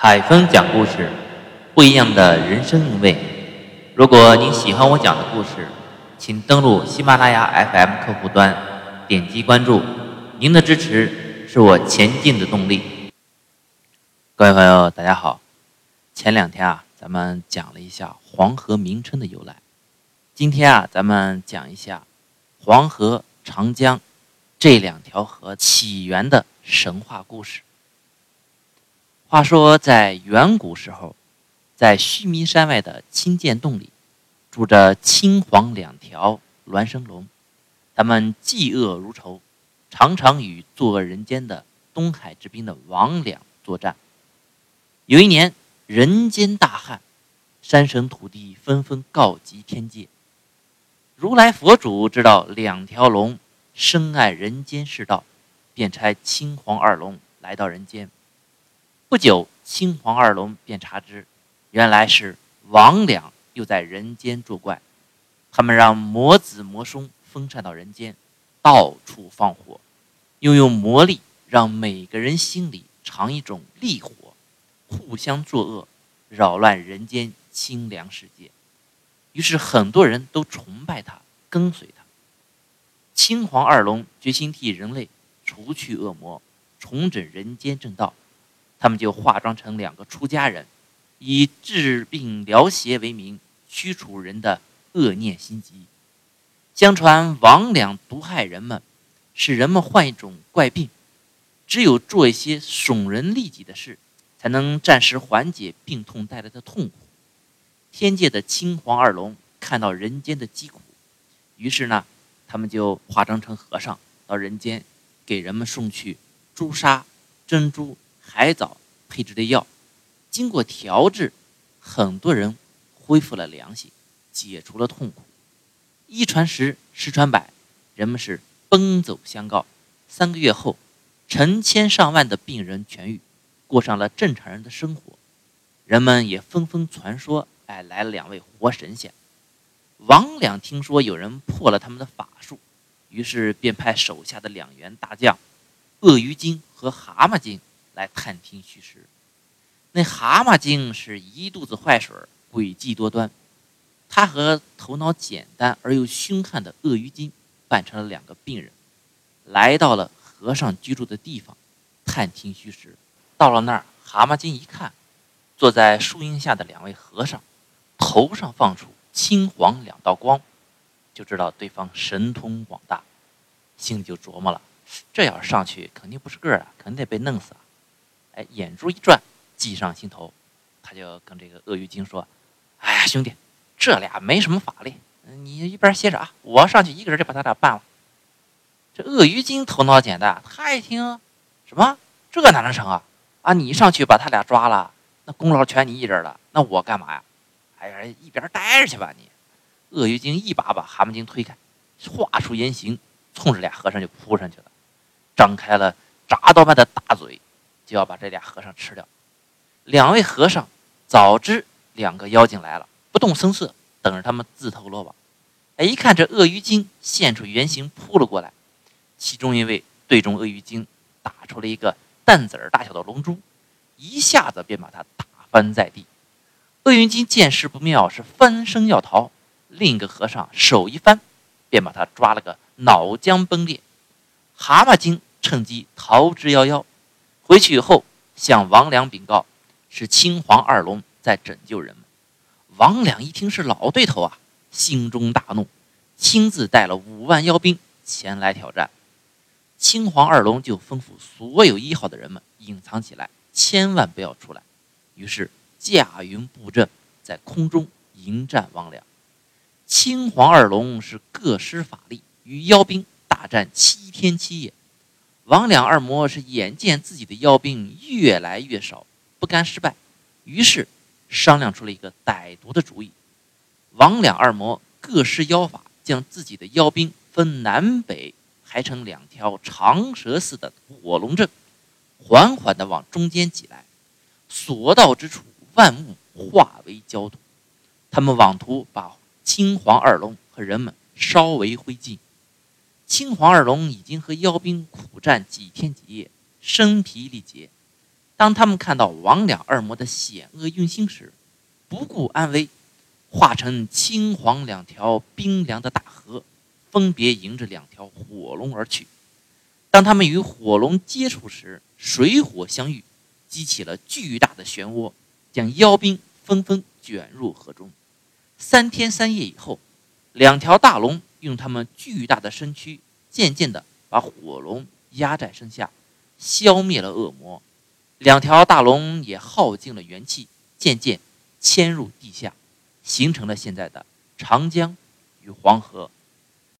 海峰讲故事，不一样的人生韵味。如果您喜欢我讲的故事，请登录喜马拉雅 FM 客户端，点击关注。您的支持是我前进的动力。各位朋友，大家好。前两天啊，咱们讲了一下黄河名称的由来。今天啊，咱们讲一下黄河、长江这两条河起源的神话故事。话说，在远古时候，在须弥山外的青涧洞里，住着青黄两条孪生龙，他们嫉恶如仇，常常与作恶人间的东海之滨的王两作战。有一年，人间大旱，山神土地纷纷告急天界。如来佛祖知道两条龙深爱人间世道，便差青黄二龙来到人间。不久，青黄二龙便查知，原来是王两又在人间作怪。他们让魔子魔孙分散到人间，到处放火，又用魔力让每个人心里藏一种厉火，互相作恶，扰乱人间清凉世界。于是很多人都崇拜他，跟随他。青黄二龙决心替人类除去恶魔，重整人间正道。他们就化妆成两个出家人，以治病疗邪为名，驱除人的恶念心机。相传王魉毒害人们，使人们患一种怪病，只有做一些损人利己的事，才能暂时缓解病痛带来的痛苦。天界的青黄二龙看到人间的疾苦，于是呢，他们就化妆成和尚，到人间给人们送去朱砂、珍珠。海藻配制的药，经过调制，很多人恢复了良心，解除了痛苦。一传十，十传百，人们是奔走相告。三个月后，成千上万的病人痊愈，过上了正常人的生活。人们也纷纷传说：“哎，来了两位活神仙。”王两听说有人破了他们的法术，于是便派手下的两员大将鳄鱼精和蛤蟆精。来探听虚实。那蛤蟆精是一肚子坏水，诡计多端。他和头脑简单而又凶悍的鳄鱼精扮成了两个病人，来到了和尚居住的地方，探听虚实。到了那儿，蛤蟆精一看，坐在树荫下的两位和尚，头上放出青黄两道光，就知道对方神通广大，心里就琢磨了：这要是上去，肯定不是个儿啊，肯定得被弄死啊。哎，眼珠一转，计上心头，他就跟这个鳄鱼精说：“哎呀，兄弟，这俩没什么法力，你一边歇着啊，我上去一个人就把他俩办了。”这鳄鱼精头脑简单，他一听，什么这哪能成啊？啊，你上去把他俩抓了，那功劳全你一人了，那我干嘛呀？哎呀，一边待着去吧你！鳄鱼精一把把蛤蟆精推开，化出原形，冲着俩和尚就扑上去了，张开了铡刀般的大嘴。就要把这俩和尚吃掉。两位和尚早知两个妖精来了，不动声色，等着他们自投罗网。哎，一看这鳄鱼精现出原形扑了过来，其中一位对中鳄鱼精打出了一个蛋子儿大小的龙珠，一下子便把他打翻在地。鳄鱼精见势不妙，是翻身要逃，另一个和尚手一翻，便把他抓了个脑浆崩裂。蛤蟆精趁机逃之夭夭。回去以后，向王良禀告，是青黄二龙在拯救人们。王良一听是老对头啊，心中大怒，亲自带了五万妖兵前来挑战。青黄二龙就吩咐所有一号的人们隐藏起来，千万不要出来。于是驾云布阵，在空中迎战王良。青黄二龙是各施法力，与妖兵大战七天七夜。王两二魔是眼见自己的妖兵越来越少，不甘失败，于是商量出了一个歹毒的主意。王两二魔各施妖法，将自己的妖兵分南北排成两条长蛇似的火龙阵，缓缓地往中间挤来，所到之处万物化为焦土。他们妄图把青黄二龙和人们烧为灰烬。青黄二龙已经和妖兵苦战几天几夜，身疲力竭。当他们看到王两二魔的险恶用心时，不顾安危，化成青黄两条冰凉的大河，分别迎着两条火龙而去。当他们与火龙接触时，水火相遇，激起了巨大的漩涡，将妖兵纷纷卷入河中。三天三夜以后，两条大龙用他们巨大的身躯，渐渐地把火龙压在身下，消灭了恶魔。两条大龙也耗尽了元气，渐渐迁入地下，形成了现在的长江与黄河。